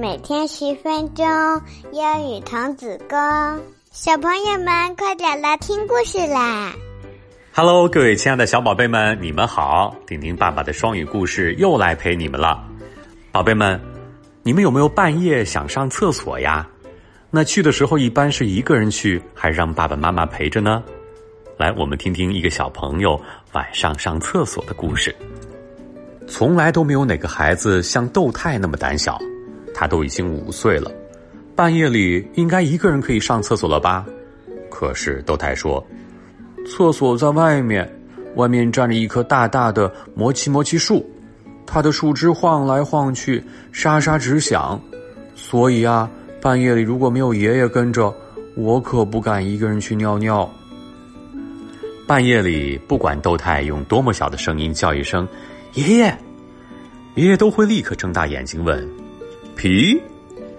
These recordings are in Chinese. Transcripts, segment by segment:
每天十分钟，英语童子功。小朋友们，快点来听故事啦！Hello，各位亲爱的小宝贝们，你们好！丁丁爸爸的双语故事又来陪你们了。宝贝们，你们有没有半夜想上厕所呀？那去的时候一般是一个人去，还是让爸爸妈妈陪着呢？来，我们听听一个小朋友晚上上厕所的故事。从来都没有哪个孩子像豆太那么胆小，他都已经五岁了，半夜里应该一个人可以上厕所了吧？可是豆太说，厕所在外面，外面站着一棵大大的魔奇魔奇树，它的树枝晃来晃去，沙沙直响，所以啊，半夜里如果没有爷爷跟着，我可不敢一个人去尿尿。半夜里，不管豆太用多么小的声音叫一声。爷爷，爷爷都会立刻睁大眼睛问：“皮，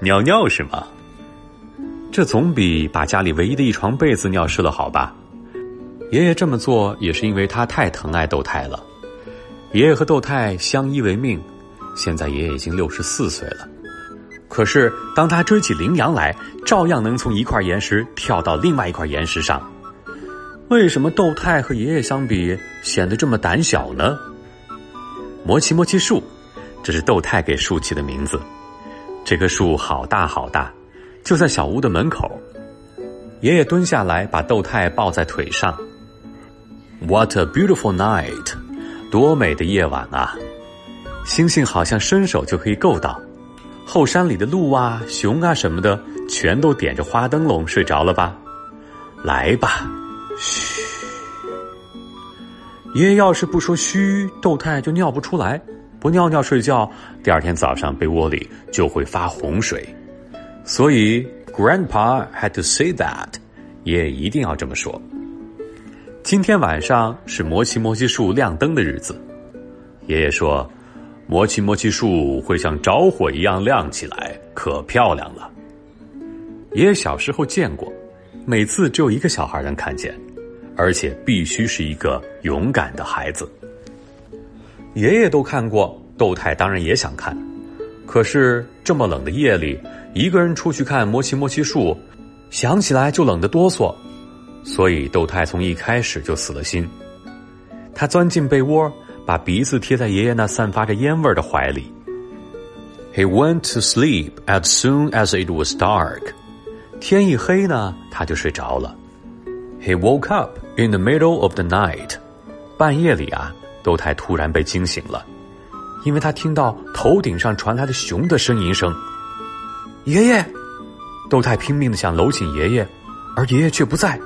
尿尿是吗？”这总比把家里唯一的一床被子尿湿了好吧？爷爷这么做也是因为他太疼爱豆太了。爷爷和豆太相依为命，现在爷爷已经六十四岁了。可是当他追起羚羊来，照样能从一块岩石跳到另外一块岩石上。为什么豆太和爷爷相比显得这么胆小呢？魔奇魔奇树，这是豆太给树起的名字。这棵树好大好大，就在小屋的门口。爷爷蹲下来，把豆太抱在腿上。What a beautiful night！多美的夜晚啊！星星好像伸手就可以够到。后山里的鹿啊、熊啊什么的，全都点着花灯笼睡着了吧？来吧，嘘。爷爷要是不说嘘，豆太就尿不出来；不尿尿睡觉，第二天早上被窝里就会发洪水。所以，Grandpa had to say that，爷爷一定要这么说。今天晚上是魔奇魔奇树亮灯的日子，爷爷说，魔奇魔奇树会像着火一样亮起来，可漂亮了。爷爷小时候见过，每次只有一个小孩能看见。而且必须是一个勇敢的孩子。爷爷都看过，窦太当然也想看。可是这么冷的夜里，一个人出去看魔奇魔奇树，想起来就冷得哆嗦。所以窦太从一开始就死了心。他钻进被窝，把鼻子贴在爷爷那散发着烟味的怀里。He went to sleep as soon as it was dark。天一黑呢，他就睡着了。He woke up in the middle of the night，半夜里啊，豆太突然被惊醒了，因为他听到头顶上传来的熊的呻吟声。爷爷，窦太拼命的想搂紧爷爷，而爷爷却不在。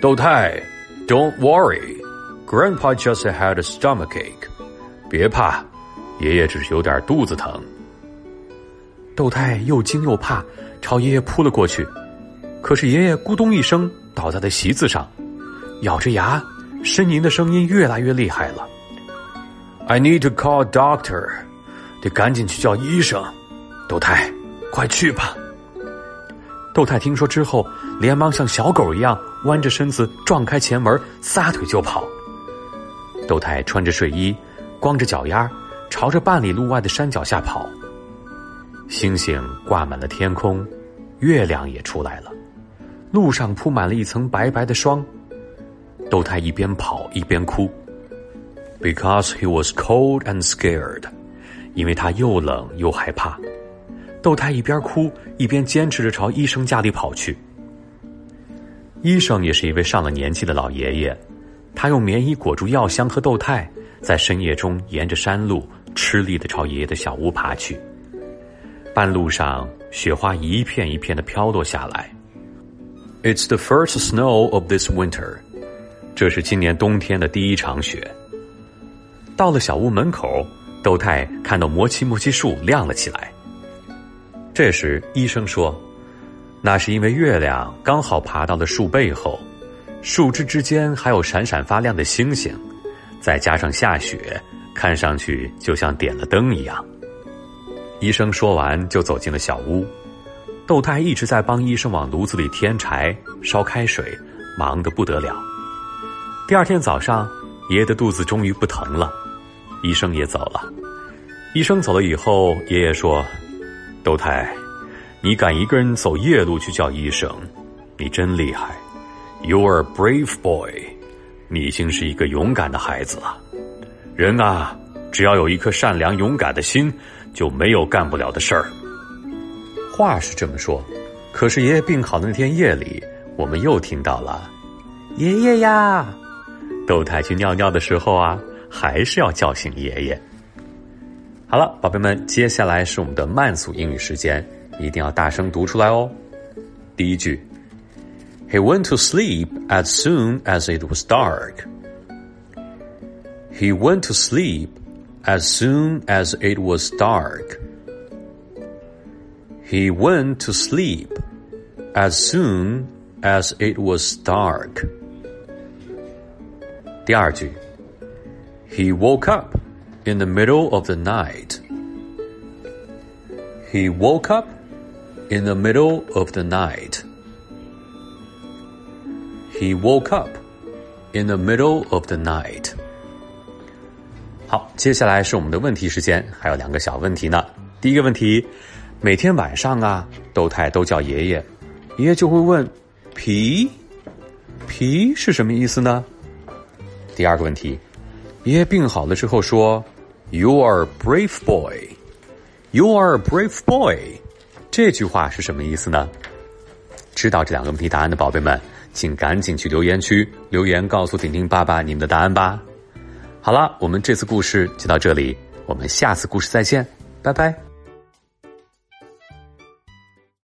窦太，Don't worry，Grandpa just had a stomachache，别怕，爷爷只是有点肚子疼。窦太又惊又怕，朝爷爷扑了过去。可是爷爷咕咚一声倒在了席子上，咬着牙，呻吟的声音越来越厉害了。I need to call doctor，得赶紧去叫医生。豆太，快去吧。豆太听说之后，连忙像小狗一样弯着身子撞开前门，撒腿就跑。豆太穿着睡衣，光着脚丫，朝着半里路外的山脚下跑。星星挂满了天空，月亮也出来了。路上铺满了一层白白的霜。豆太一边跑一边哭，because he was cold and scared，因为他又冷又害怕。豆太一边哭一边坚持着朝医生家里跑去。医生也是一位上了年纪的老爷爷，他用棉衣裹住药箱和豆太，在深夜中沿着山路吃力的朝爷爷的小屋爬去。半路上，雪花一片一片的飘落下来。It's the first snow of this winter，这是今年冬天的第一场雪。到了小屋门口，豆太看到魔奇摩奇树亮了起来。这时医生说：“那是因为月亮刚好爬到了树背后，树枝之间还有闪闪发亮的星星，再加上下雪，看上去就像点了灯一样。”医生说完就走进了小屋。豆太一直在帮医生往炉子里添柴、烧开水，忙得不得了。第二天早上，爷爷的肚子终于不疼了，医生也走了。医生走了以后，爷爷说：“豆太，你敢一个人走夜路去叫医生，你真厉害。You are a brave boy，你已经是一个勇敢的孩子了。人啊，只要有一颗善良勇敢的心，就没有干不了的事儿。”话是这么说，可是爷爷病好的那天夜里，我们又听到了：“爷爷呀！”豆太去尿尿的时候啊，还是要叫醒爷爷。好了，宝贝们，接下来是我们的慢速英语时间，一定要大声读出来哦。第一句，He went to sleep as soon as it was dark. He went to sleep as soon as it was dark. He went to sleep as soon as it was dark. 第二句，He woke up in the middle of the night. He woke up in the middle of the night. He woke up in the middle of the night. 好，接下来是我们的问题时间，还有两个小问题呢。第一个问题，每天晚上啊，豆太都叫爷爷，爷爷就会问：“皮，皮是什么意思呢？” 第二个问题，爷爷病好了之后说。You are a brave boy. You are a brave boy. 这句话是什么意思呢？知道这两个问题答案的宝贝们，请赶紧去留言区留言告诉婷婷爸爸你们的答案吧。好了，我们这次故事就到这里，我们下次故事再见，拜拜。